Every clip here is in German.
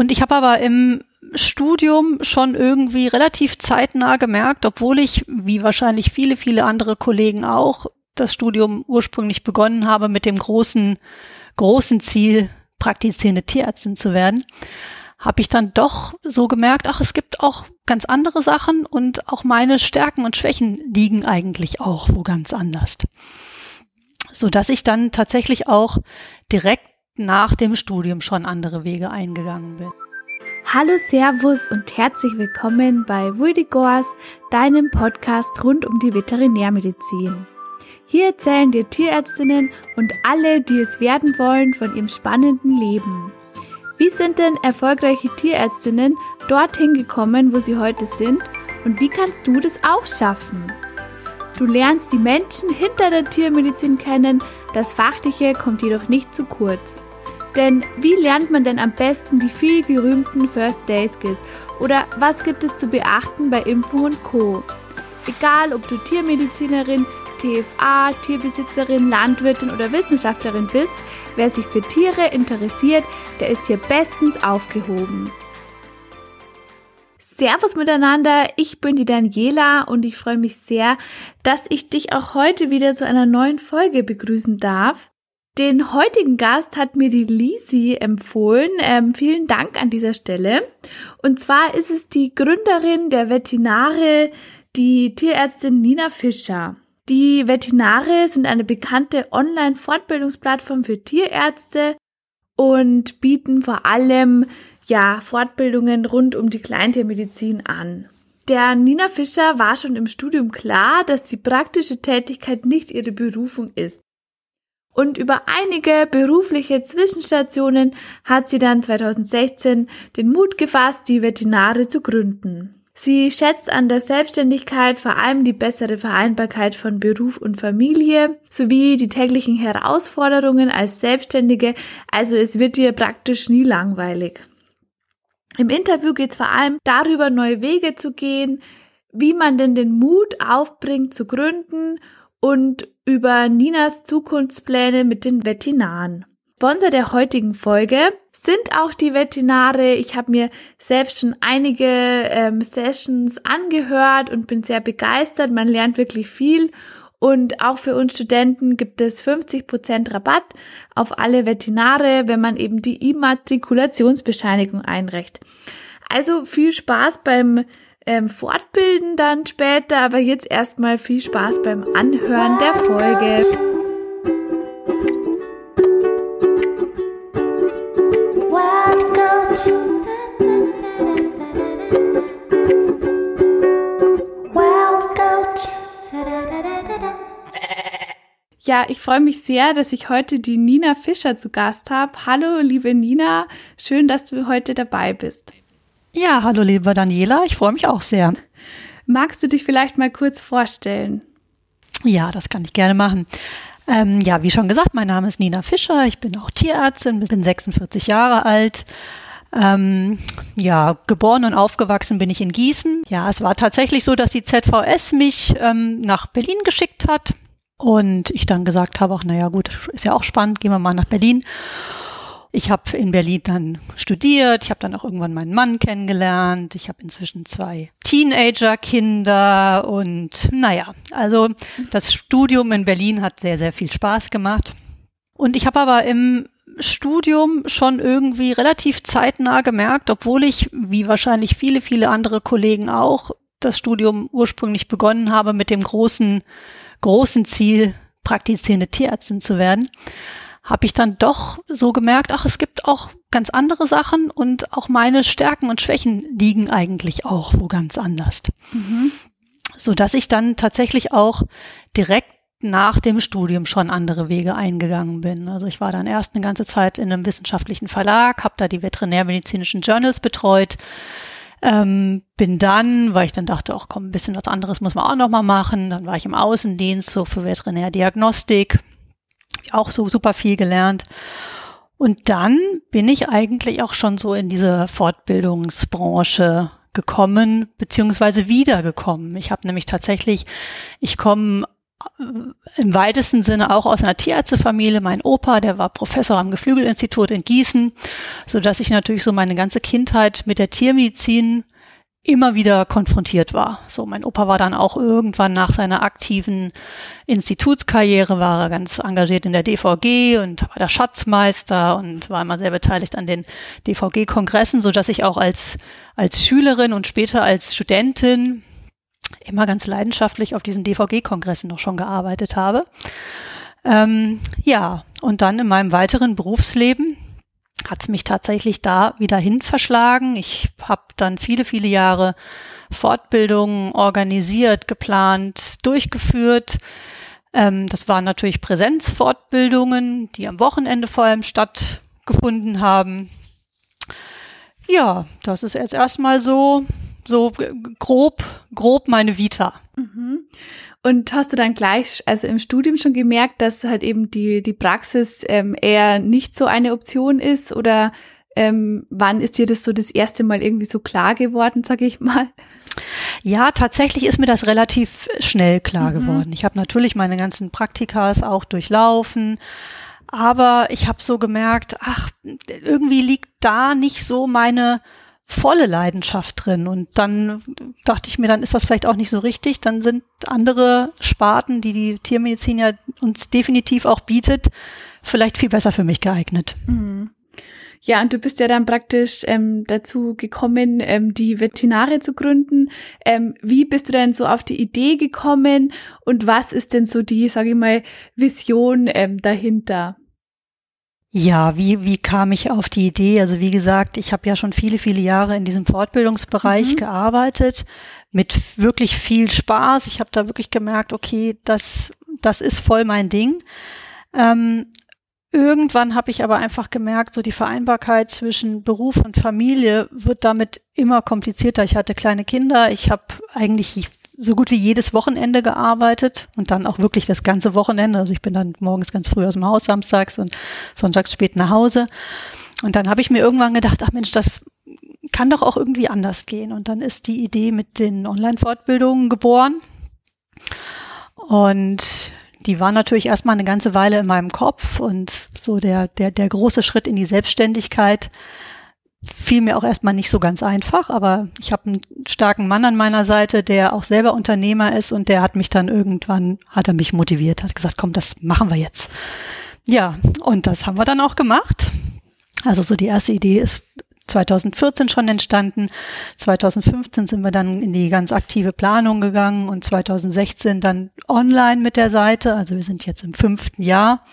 Und ich habe aber im Studium schon irgendwie relativ zeitnah gemerkt, obwohl ich, wie wahrscheinlich viele, viele andere Kollegen auch, das Studium ursprünglich begonnen habe mit dem großen, großen Ziel, praktizierende Tierärztin zu werden, habe ich dann doch so gemerkt, ach, es gibt auch ganz andere Sachen und auch meine Stärken und Schwächen liegen eigentlich auch wo ganz anders. So dass ich dann tatsächlich auch direkt nach dem Studium schon andere Wege eingegangen bin. Hallo, Servus und herzlich willkommen bei Vuldigors, deinem Podcast rund um die Veterinärmedizin. Hier erzählen dir Tierärztinnen und alle, die es werden wollen, von ihrem spannenden Leben. Wie sind denn erfolgreiche Tierärztinnen dorthin gekommen, wo sie heute sind? Und wie kannst du das auch schaffen? Du lernst die Menschen hinter der Tiermedizin kennen, das Fachliche kommt jedoch nicht zu kurz. Denn wie lernt man denn am besten die viel gerühmten First Day Skills? Oder was gibt es zu beachten bei Impfung und Co? Egal, ob du Tiermedizinerin, TFA, Tierbesitzerin, Landwirtin oder Wissenschaftlerin bist, wer sich für Tiere interessiert, der ist hier bestens aufgehoben. Servus miteinander, ich bin die Daniela und ich freue mich sehr, dass ich dich auch heute wieder zu einer neuen Folge begrüßen darf. Den heutigen Gast hat mir die Lisi empfohlen. Ähm, vielen Dank an dieser Stelle. Und zwar ist es die Gründerin der Veterinare, die Tierärztin Nina Fischer. Die Veterinare sind eine bekannte Online-Fortbildungsplattform für Tierärzte und bieten vor allem ja Fortbildungen rund um die Kleintiermedizin an. Der Nina Fischer war schon im Studium klar, dass die praktische Tätigkeit nicht ihre Berufung ist. Und über einige berufliche Zwischenstationen hat sie dann 2016 den Mut gefasst, die Veterinare zu gründen. Sie schätzt an der Selbstständigkeit vor allem die bessere Vereinbarkeit von Beruf und Familie sowie die täglichen Herausforderungen als Selbstständige, also es wird ihr praktisch nie langweilig. Im Interview geht es vor allem darüber, neue Wege zu gehen, wie man denn den Mut aufbringt zu gründen und über Ninas Zukunftspläne mit den Veterinaren. Sponsor der heutigen Folge sind auch die Veterinare. Ich habe mir selbst schon einige ähm, Sessions angehört und bin sehr begeistert. Man lernt wirklich viel. Und auch für uns Studenten gibt es 50% Rabatt auf alle Veterinare, wenn man eben die Immatrikulationsbescheinigung einreicht. Also viel Spaß beim ähm, Fortbilden dann später, aber jetzt erstmal viel Spaß beim Anhören der Folge. Ja, ich freue mich sehr, dass ich heute die Nina Fischer zu Gast habe. Hallo, liebe Nina, schön, dass du heute dabei bist. Ja, hallo, liebe Daniela, ich freue mich auch sehr. Magst du dich vielleicht mal kurz vorstellen? Ja, das kann ich gerne machen. Ähm, ja, wie schon gesagt, mein Name ist Nina Fischer. Ich bin auch Tierärztin, bin 46 Jahre alt. Ähm, ja, geboren und aufgewachsen bin ich in Gießen. Ja, es war tatsächlich so, dass die ZVS mich ähm, nach Berlin geschickt hat. Und ich dann gesagt habe, ach naja gut, ist ja auch spannend, gehen wir mal nach Berlin. Ich habe in Berlin dann studiert, ich habe dann auch irgendwann meinen Mann kennengelernt, ich habe inzwischen zwei Teenager-Kinder und naja, also das Studium in Berlin hat sehr, sehr viel Spaß gemacht. Und ich habe aber im Studium schon irgendwie relativ zeitnah gemerkt, obwohl ich, wie wahrscheinlich viele, viele andere Kollegen auch, das Studium ursprünglich begonnen habe mit dem großen großen Ziel, praktizierende Tierärztin zu werden, habe ich dann doch so gemerkt, ach, es gibt auch ganz andere Sachen und auch meine Stärken und Schwächen liegen eigentlich auch wo ganz anders. Mhm. So dass ich dann tatsächlich auch direkt nach dem Studium schon andere Wege eingegangen bin. Also ich war dann erst eine ganze Zeit in einem wissenschaftlichen Verlag, habe da die veterinärmedizinischen Journals betreut, ähm, bin dann, weil ich dann dachte, auch komm, ein bisschen was anderes muss man auch noch mal machen. Dann war ich im Außendienst so für Veterinärdiagnostik. Auch so super viel gelernt. Und dann bin ich eigentlich auch schon so in diese Fortbildungsbranche gekommen, beziehungsweise wiedergekommen. Ich habe nämlich tatsächlich, ich komme im weitesten Sinne auch aus einer Tierärztefamilie. Mein Opa, der war Professor am Geflügelinstitut in Gießen, so dass ich natürlich so meine ganze Kindheit mit der Tiermedizin immer wieder konfrontiert war. So, mein Opa war dann auch irgendwann nach seiner aktiven Institutskarriere war er ganz engagiert in der DVG und war der Schatzmeister und war immer sehr beteiligt an den DVG-Kongressen, so dass ich auch als, als Schülerin und später als Studentin immer ganz leidenschaftlich auf diesen DVG-Kongressen noch schon gearbeitet habe. Ähm, ja, und dann in meinem weiteren Berufsleben hat es mich tatsächlich da wieder hin verschlagen. Ich habe dann viele, viele Jahre Fortbildungen organisiert, geplant, durchgeführt. Ähm, das waren natürlich Präsenzfortbildungen, die am Wochenende vor allem stattgefunden haben. Ja, das ist jetzt erstmal so, so grob, grob meine Vita. Mhm. Und hast du dann gleich, also im Studium schon gemerkt, dass halt eben die, die Praxis ähm, eher nicht so eine Option ist? Oder ähm, wann ist dir das so das erste Mal irgendwie so klar geworden, sage ich mal? Ja, tatsächlich ist mir das relativ schnell klar mhm. geworden. Ich habe natürlich meine ganzen Praktikas auch durchlaufen, aber ich habe so gemerkt, ach, irgendwie liegt da nicht so meine volle Leidenschaft drin. Und dann dachte ich mir, dann ist das vielleicht auch nicht so richtig. Dann sind andere Sparten, die die Tiermedizin ja uns definitiv auch bietet, vielleicht viel besser für mich geeignet. Mhm. Ja, und du bist ja dann praktisch ähm, dazu gekommen, ähm, die Veterinare zu gründen. Ähm, wie bist du denn so auf die Idee gekommen und was ist denn so die, sage ich mal, Vision ähm, dahinter? Ja, wie, wie kam ich auf die Idee? Also wie gesagt, ich habe ja schon viele, viele Jahre in diesem Fortbildungsbereich mhm. gearbeitet, mit wirklich viel Spaß. Ich habe da wirklich gemerkt, okay, das, das ist voll mein Ding. Ähm, irgendwann habe ich aber einfach gemerkt, so die Vereinbarkeit zwischen Beruf und Familie wird damit immer komplizierter. Ich hatte kleine Kinder, ich habe eigentlich so gut wie jedes Wochenende gearbeitet und dann auch wirklich das ganze Wochenende. Also ich bin dann morgens ganz früh aus dem Haus samstags und sonntags spät nach Hause. Und dann habe ich mir irgendwann gedacht, ach Mensch, das kann doch auch irgendwie anders gehen. Und dann ist die Idee mit den Online-Fortbildungen geboren. Und die war natürlich erstmal eine ganze Weile in meinem Kopf und so der, der, der große Schritt in die Selbstständigkeit fiel mir auch erstmal nicht so ganz einfach, aber ich habe einen starken Mann an meiner Seite, der auch selber Unternehmer ist und der hat mich dann irgendwann, hat er mich motiviert, hat gesagt, komm, das machen wir jetzt. Ja, und das haben wir dann auch gemacht. Also so die erste Idee ist 2014 schon entstanden. 2015 sind wir dann in die ganz aktive Planung gegangen und 2016 dann online mit der Seite. Also wir sind jetzt im fünften Jahr.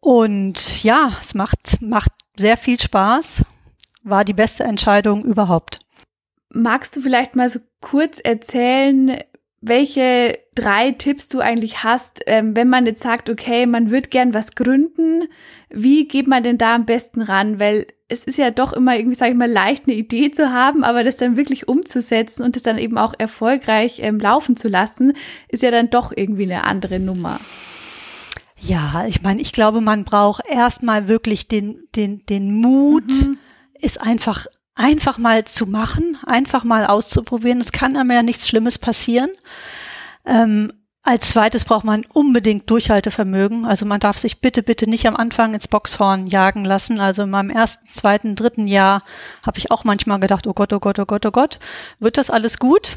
Und ja, es macht, macht sehr viel Spaß, war die beste Entscheidung überhaupt. Magst du vielleicht mal so kurz erzählen, welche drei Tipps du eigentlich hast, ähm, wenn man jetzt sagt, okay, man würde gern was gründen, wie geht man denn da am besten ran? Weil es ist ja doch immer irgendwie, sage ich mal, leicht eine Idee zu haben, aber das dann wirklich umzusetzen und das dann eben auch erfolgreich ähm, laufen zu lassen, ist ja dann doch irgendwie eine andere Nummer. Ja, ich meine, ich glaube, man braucht erstmal wirklich den, den, den Mut, mhm. ist einfach, einfach mal zu machen, einfach mal auszuprobieren. Es kann einem ja nichts Schlimmes passieren. Ähm, als zweites braucht man unbedingt Durchhaltevermögen. Also man darf sich bitte, bitte nicht am Anfang ins Boxhorn jagen lassen. Also in meinem ersten, zweiten, dritten Jahr habe ich auch manchmal gedacht, oh Gott, oh Gott, oh Gott, oh Gott, wird das alles gut?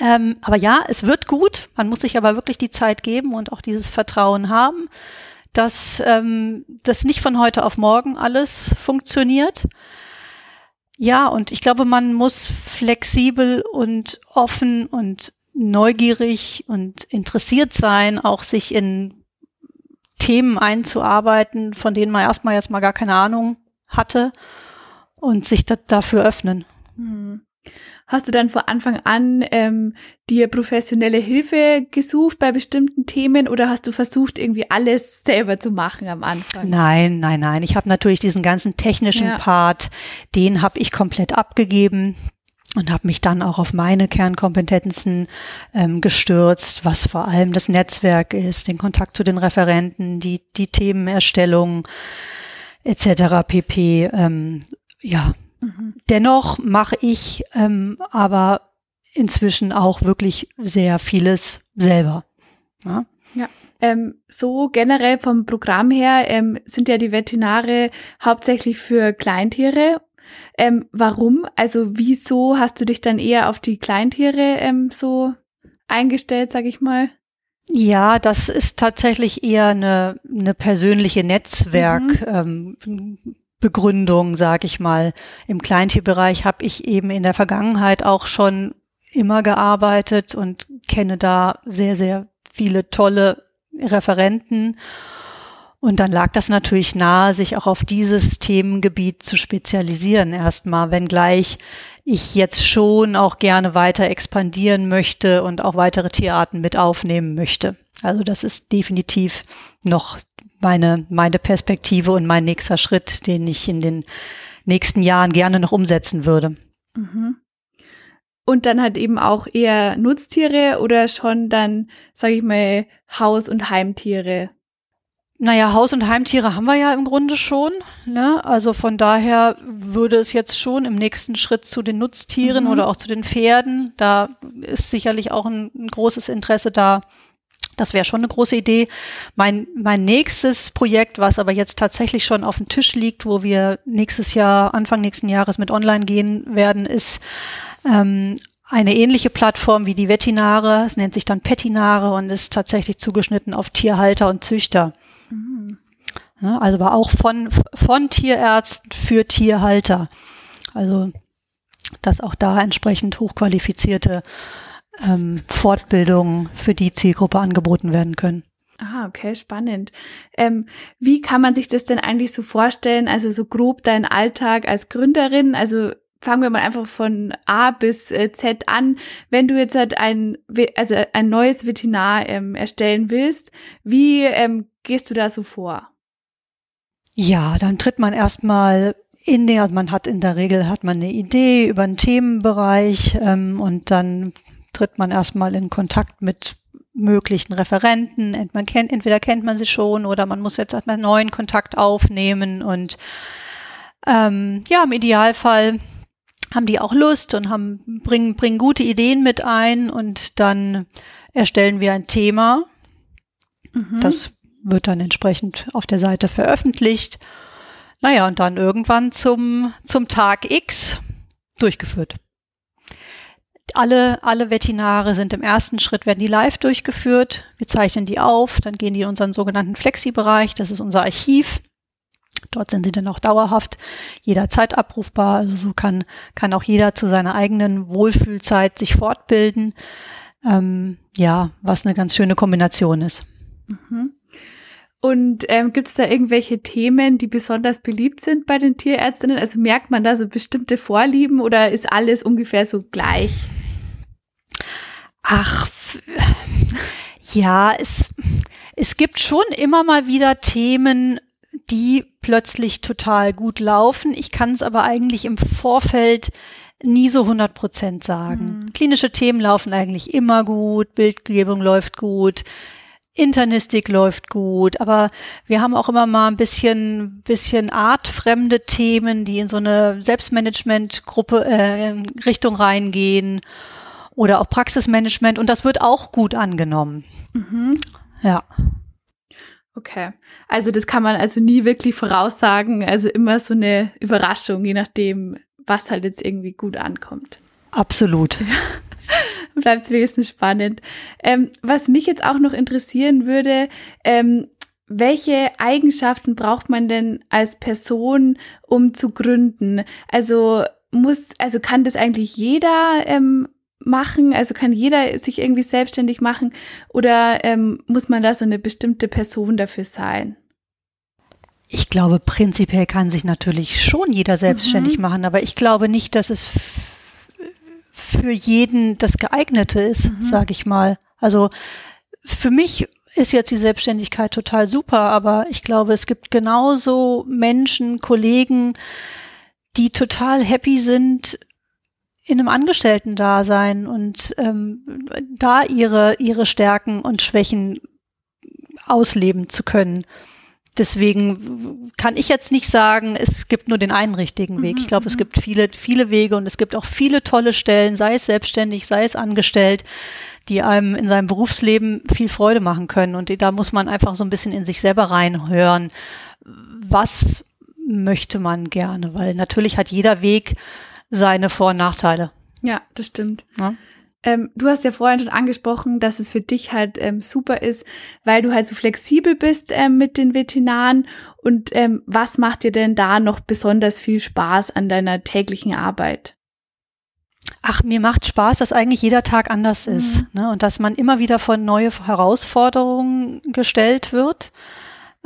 Ähm, aber ja, es wird gut. Man muss sich aber wirklich die Zeit geben und auch dieses Vertrauen haben, dass ähm, das nicht von heute auf morgen alles funktioniert. Ja, und ich glaube, man muss flexibel und offen und neugierig und interessiert sein, auch sich in Themen einzuarbeiten, von denen man erstmal jetzt mal gar keine Ahnung hatte und sich dafür öffnen. Hm. Hast du dann von Anfang an ähm, dir professionelle Hilfe gesucht bei bestimmten Themen oder hast du versucht, irgendwie alles selber zu machen am Anfang? Nein, nein, nein. Ich habe natürlich diesen ganzen technischen ja. Part, den habe ich komplett abgegeben und habe mich dann auch auf meine Kernkompetenzen ähm, gestürzt, was vor allem das Netzwerk ist, den Kontakt zu den Referenten, die, die Themenerstellung etc. pp. Ähm, ja, Mhm. Dennoch mache ich ähm, aber inzwischen auch wirklich sehr vieles selber. Ja. ja. Ähm, so generell vom Programm her ähm, sind ja die Veterinare hauptsächlich für Kleintiere. Ähm, warum? Also wieso hast du dich dann eher auf die Kleintiere ähm, so eingestellt, sag ich mal? Ja, das ist tatsächlich eher eine, eine persönliche Netzwerkbegründung, mhm. ähm, sag ich mal. Im Kleintierbereich habe ich eben in der Vergangenheit auch schon immer gearbeitet und kenne da sehr, sehr viele tolle Referenten. Und dann lag das natürlich nahe, sich auch auf dieses Themengebiet zu spezialisieren erstmal, wenngleich ich jetzt schon auch gerne weiter expandieren möchte und auch weitere Tierarten mit aufnehmen möchte. Also das ist definitiv noch meine, meine Perspektive und mein nächster Schritt, den ich in den nächsten Jahren gerne noch umsetzen würde. Mhm. Und dann halt eben auch eher Nutztiere oder schon dann, sage ich mal, Haus- und Heimtiere? Naja, Haus- und Heimtiere haben wir ja im Grunde schon. Ne? Also von daher würde es jetzt schon im nächsten Schritt zu den Nutztieren mhm. oder auch zu den Pferden. Da ist sicherlich auch ein, ein großes Interesse da. Das wäre schon eine große Idee. Mein, mein nächstes Projekt, was aber jetzt tatsächlich schon auf dem Tisch liegt, wo wir nächstes Jahr, Anfang nächsten Jahres mit online gehen werden, ist ähm, eine ähnliche Plattform wie die Vettinare. Es nennt sich dann Pettinare und ist tatsächlich zugeschnitten auf Tierhalter und Züchter. Mhm. Ja, also war auch von, von Tierärzten für Tierhalter. Also, dass auch da entsprechend hochqualifizierte ähm, Fortbildungen für die Zielgruppe angeboten werden können. Ah, okay, spannend. Ähm, wie kann man sich das denn eigentlich so vorstellen? Also so grob dein Alltag als Gründerin? Also fangen wir mal einfach von A bis äh, Z an. Wenn du jetzt halt ein, also ein neues Veterinär ähm, erstellen willst, wie ähm, gehst du da so vor? Ja, dann tritt man erstmal in den, also man hat in der Regel hat man eine Idee über einen Themenbereich ähm, und dann tritt man erstmal in Kontakt mit möglichen Referenten. Man kennt, entweder kennt man sie schon oder man muss jetzt erstmal einen neuen Kontakt aufnehmen und ähm, ja, im Idealfall haben die auch Lust und haben, bringen, bringen gute Ideen mit ein und dann erstellen wir ein Thema. Mhm. Das wird dann entsprechend auf der Seite veröffentlicht. Naja, und dann irgendwann zum, zum Tag X durchgeführt. Alle, alle Veterinare sind im ersten Schritt, werden die live durchgeführt. Wir zeichnen die auf, dann gehen die in unseren sogenannten Flexi-Bereich, das ist unser Archiv. Dort sind sie dann auch dauerhaft jederzeit abrufbar. Also so kann, kann auch jeder zu seiner eigenen Wohlfühlzeit sich fortbilden. Ähm, ja, was eine ganz schöne Kombination ist. Mhm. Und ähm, gibt es da irgendwelche Themen, die besonders beliebt sind bei den Tierärztinnen? Also merkt man da so bestimmte Vorlieben oder ist alles ungefähr so gleich? Ach, ja, es, es gibt schon immer mal wieder Themen, die plötzlich total gut laufen. Ich kann es aber eigentlich im Vorfeld nie so 100 Prozent sagen. Mhm. Klinische Themen laufen eigentlich immer gut, Bildgebung läuft gut, Internistik läuft gut, aber wir haben auch immer mal ein bisschen, bisschen artfremde Themen, die in so eine Selbstmanagement-Gruppe äh, Richtung reingehen oder auch Praxismanagement und das wird auch gut angenommen. Mhm. Ja. Okay. Also das kann man also nie wirklich voraussagen. Also immer so eine Überraschung, je nachdem, was halt jetzt irgendwie gut ankommt. Absolut. Bleibt es wenigstens spannend. Ähm, was mich jetzt auch noch interessieren würde, ähm, welche Eigenschaften braucht man denn als Person, um zu gründen? Also muss, also kann das eigentlich jeder ähm, machen? Also kann jeder sich irgendwie selbstständig machen oder ähm, muss man da so eine bestimmte Person dafür sein? Ich glaube, prinzipiell kann sich natürlich schon jeder selbstständig mhm. machen, aber ich glaube nicht, dass es für jeden das geeignete ist, mhm. sage ich mal. Also für mich ist jetzt die Selbstständigkeit total super, aber ich glaube, es gibt genauso Menschen, Kollegen, die total happy sind, in einem Angestellten-Dasein und ähm, da ihre, ihre Stärken und Schwächen ausleben zu können. Deswegen kann ich jetzt nicht sagen, es gibt nur den einen richtigen Weg. Ich glaube, es gibt viele, viele Wege und es gibt auch viele tolle Stellen, sei es selbstständig, sei es angestellt, die einem in seinem Berufsleben viel Freude machen können. Und da muss man einfach so ein bisschen in sich selber reinhören. Was möchte man gerne? Weil natürlich hat jeder Weg seine Vor- und Nachteile. Ja, das stimmt. Ja? Ähm, du hast ja vorhin schon angesprochen, dass es für dich halt ähm, super ist, weil du halt so flexibel bist ähm, mit den Veterinaren. Und ähm, was macht dir denn da noch besonders viel Spaß an deiner täglichen Arbeit? Ach, mir macht Spaß, dass eigentlich jeder Tag anders mhm. ist ne? und dass man immer wieder vor neue Herausforderungen gestellt wird.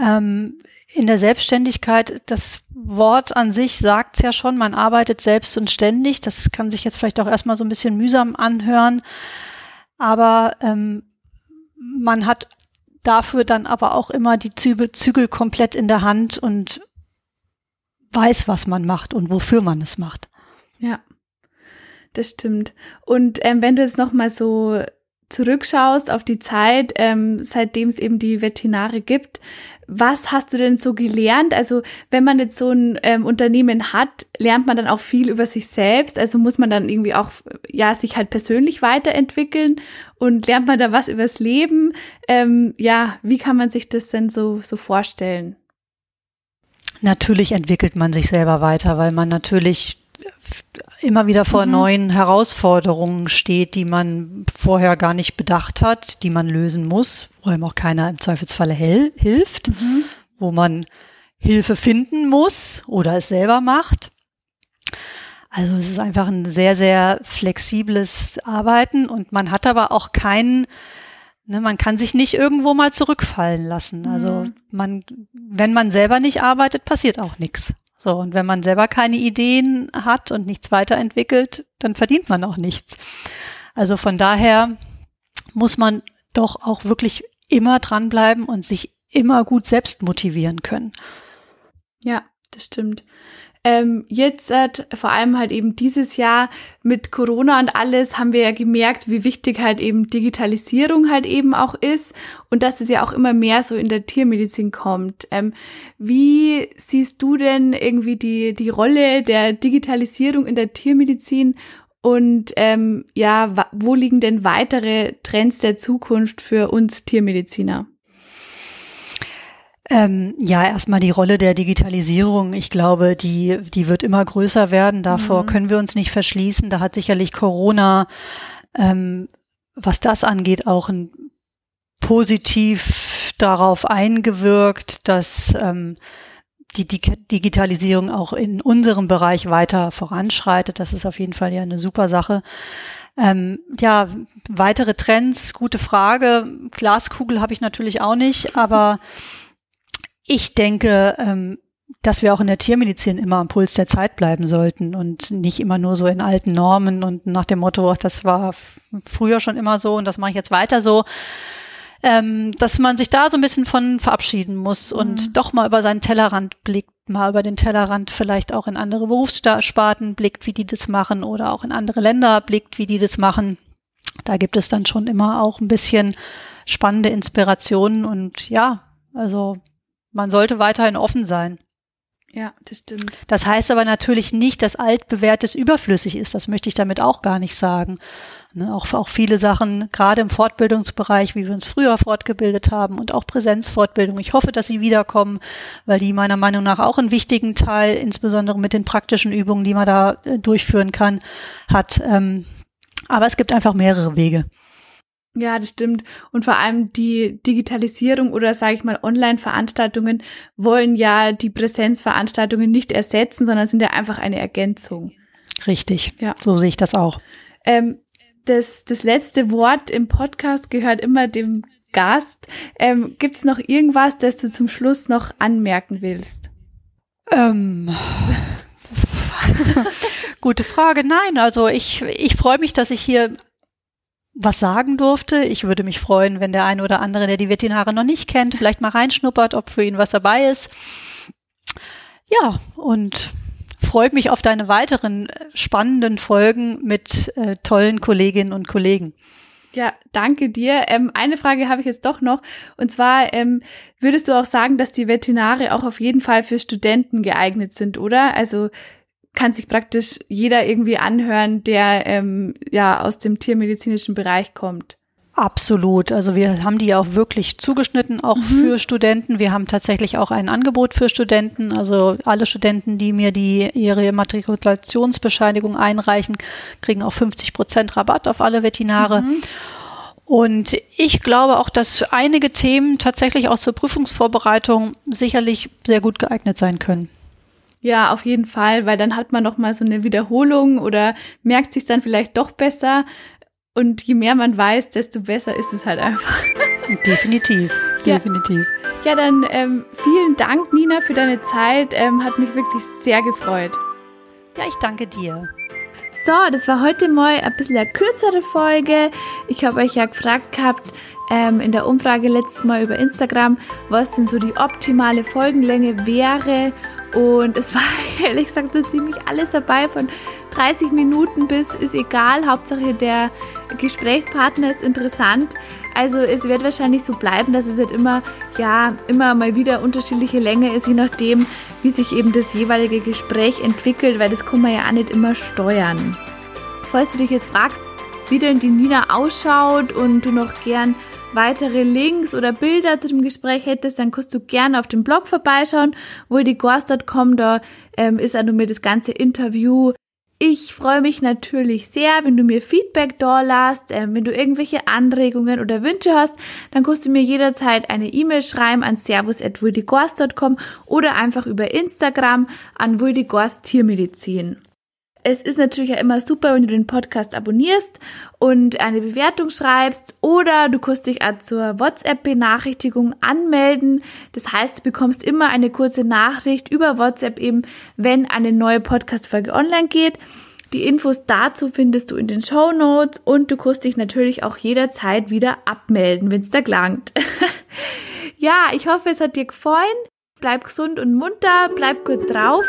Ähm, in der Selbstständigkeit, das Wort an sich sagt es ja schon, man arbeitet selbst und ständig. Das kann sich jetzt vielleicht auch erstmal so ein bisschen mühsam anhören. Aber ähm, man hat dafür dann aber auch immer die Zügel, Zügel komplett in der Hand und weiß, was man macht und wofür man es macht. Ja, das stimmt. Und ähm, wenn du jetzt noch mal so zurückschaust auf die Zeit, ähm, seitdem es eben die Veterinare gibt, was hast du denn so gelernt? Also wenn man jetzt so ein ähm, Unternehmen hat, lernt man dann auch viel über sich selbst. Also muss man dann irgendwie auch ja sich halt persönlich weiterentwickeln und lernt man da was übers Leben? Ähm, ja, wie kann man sich das denn so so vorstellen? Natürlich entwickelt man sich selber weiter, weil man natürlich immer wieder vor mhm. neuen Herausforderungen steht, die man vorher gar nicht bedacht hat, die man lösen muss, wo ihm auch keiner im Zweifelsfalle hilft, mhm. wo man Hilfe finden muss oder es selber macht. Also es ist einfach ein sehr, sehr flexibles Arbeiten und man hat aber auch keinen, ne, man kann sich nicht irgendwo mal zurückfallen lassen. Also mhm. man, wenn man selber nicht arbeitet, passiert auch nichts. So, und wenn man selber keine Ideen hat und nichts weiterentwickelt, dann verdient man auch nichts. Also von daher muss man doch auch wirklich immer dranbleiben und sich immer gut selbst motivieren können. Ja, das stimmt ähm, jetzt äh, vor allem halt eben dieses Jahr mit Corona und alles haben wir ja gemerkt, wie wichtig halt eben Digitalisierung halt eben auch ist und dass es ja auch immer mehr so in der Tiermedizin kommt. Ähm, wie siehst du denn irgendwie die, die Rolle der Digitalisierung in der Tiermedizin und ähm, ja, wo liegen denn weitere Trends der Zukunft für uns Tiermediziner? Ähm, ja, erstmal die Rolle der Digitalisierung. Ich glaube, die, die wird immer größer werden. Davor mhm. können wir uns nicht verschließen. Da hat sicherlich Corona, ähm, was das angeht, auch ein positiv darauf eingewirkt, dass ähm, die Digitalisierung auch in unserem Bereich weiter voranschreitet. Das ist auf jeden Fall ja eine super Sache. Ähm, ja, weitere Trends, gute Frage. Glaskugel habe ich natürlich auch nicht, aber ich denke, ähm, dass wir auch in der Tiermedizin immer am Puls der Zeit bleiben sollten und nicht immer nur so in alten Normen und nach dem Motto, das war früher schon immer so und das mache ich jetzt weiter so. Ähm, dass man sich da so ein bisschen von verabschieden muss mhm. und doch mal über seinen Tellerrand blickt, mal über den Tellerrand vielleicht auch in andere Berufssparten blickt, wie die das machen oder auch in andere Länder blickt, wie die das machen. Da gibt es dann schon immer auch ein bisschen spannende Inspirationen und ja, also man sollte weiterhin offen sein. Ja, das stimmt. Das heißt aber natürlich nicht, dass altbewährtes überflüssig ist. Das möchte ich damit auch gar nicht sagen. Ne, auch, auch viele Sachen, gerade im Fortbildungsbereich, wie wir uns früher fortgebildet haben und auch Präsenzfortbildung. Ich hoffe, dass sie wiederkommen, weil die meiner Meinung nach auch einen wichtigen Teil, insbesondere mit den praktischen Übungen, die man da äh, durchführen kann, hat. Ähm, aber es gibt einfach mehrere Wege. Ja, das stimmt. Und vor allem die Digitalisierung oder sage ich mal Online-Veranstaltungen wollen ja die Präsenzveranstaltungen nicht ersetzen, sondern sind ja einfach eine Ergänzung. Richtig. Ja. So sehe ich das auch. Ähm, das, das letzte Wort im Podcast gehört immer dem Gast. Ähm, Gibt es noch irgendwas, das du zum Schluss noch anmerken willst? Ähm. Gute Frage. Nein, also ich, ich freue mich, dass ich hier was sagen durfte. Ich würde mich freuen, wenn der eine oder andere, der die Veterinare noch nicht kennt, vielleicht mal reinschnuppert, ob für ihn was dabei ist. Ja, und freut mich auf deine weiteren äh, spannenden Folgen mit äh, tollen Kolleginnen und Kollegen. Ja, danke dir. Ähm, eine Frage habe ich jetzt doch noch. Und zwar, ähm, würdest du auch sagen, dass die Veterinare auch auf jeden Fall für Studenten geeignet sind, oder? Also kann sich praktisch jeder irgendwie anhören, der ähm, ja aus dem tiermedizinischen Bereich kommt. Absolut. Also wir haben die auch wirklich zugeschnitten, auch mhm. für Studenten. Wir haben tatsächlich auch ein Angebot für Studenten. Also alle Studenten, die mir die ihre Matrikulationsbescheinigung einreichen, kriegen auch 50 Prozent Rabatt auf alle Veterinare. Mhm. Und ich glaube auch, dass einige Themen tatsächlich auch zur Prüfungsvorbereitung sicherlich sehr gut geeignet sein können. Ja, auf jeden Fall, weil dann hat man noch mal so eine Wiederholung oder merkt sich dann vielleicht doch besser. Und je mehr man weiß, desto besser ist es halt einfach. Definitiv, ja. definitiv. Ja, dann ähm, vielen Dank, Nina, für deine Zeit. Ähm, hat mich wirklich sehr gefreut. Ja, ich danke dir. So, das war heute mal ein bisschen eine kürzere Folge. Ich habe euch ja gefragt gehabt ähm, in der Umfrage letztes Mal über Instagram, was denn so die optimale Folgenlänge wäre. Und es war ehrlich gesagt so ziemlich alles dabei, von 30 Minuten bis ist egal, Hauptsache der Gesprächspartner ist interessant. Also es wird wahrscheinlich so bleiben, dass es halt immer, ja, immer mal wieder unterschiedliche Länge ist, je nachdem, wie sich eben das jeweilige Gespräch entwickelt, weil das kann man ja auch nicht immer steuern. Falls du dich jetzt fragst, wie denn die Nina ausschaut und du noch gern weitere Links oder Bilder zu dem Gespräch hättest, dann kannst du gerne auf dem Blog vorbeischauen, wohldiegors.com, da ähm, ist auch nur mir das ganze Interview. Ich freue mich natürlich sehr, wenn du mir Feedback da lässt, äh, wenn du irgendwelche Anregungen oder Wünsche hast, dann kannst du mir jederzeit eine E-Mail schreiben an servus.wuldigors.com oder einfach über Instagram an Wuldigors Tiermedizin. Es ist natürlich ja immer super, wenn du den Podcast abonnierst und eine Bewertung schreibst oder du kannst dich auch zur WhatsApp-Benachrichtigung anmelden. Das heißt, du bekommst immer eine kurze Nachricht über WhatsApp eben, wenn eine neue Podcast-Folge online geht. Die Infos dazu findest du in den Show Notes und du kannst dich natürlich auch jederzeit wieder abmelden, wenn es da klangt. ja, ich hoffe, es hat dir gefallen. Bleib gesund und munter, bleib gut drauf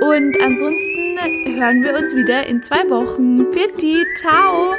und ansonsten hören wir uns wieder in zwei Wochen. Pitti, ciao!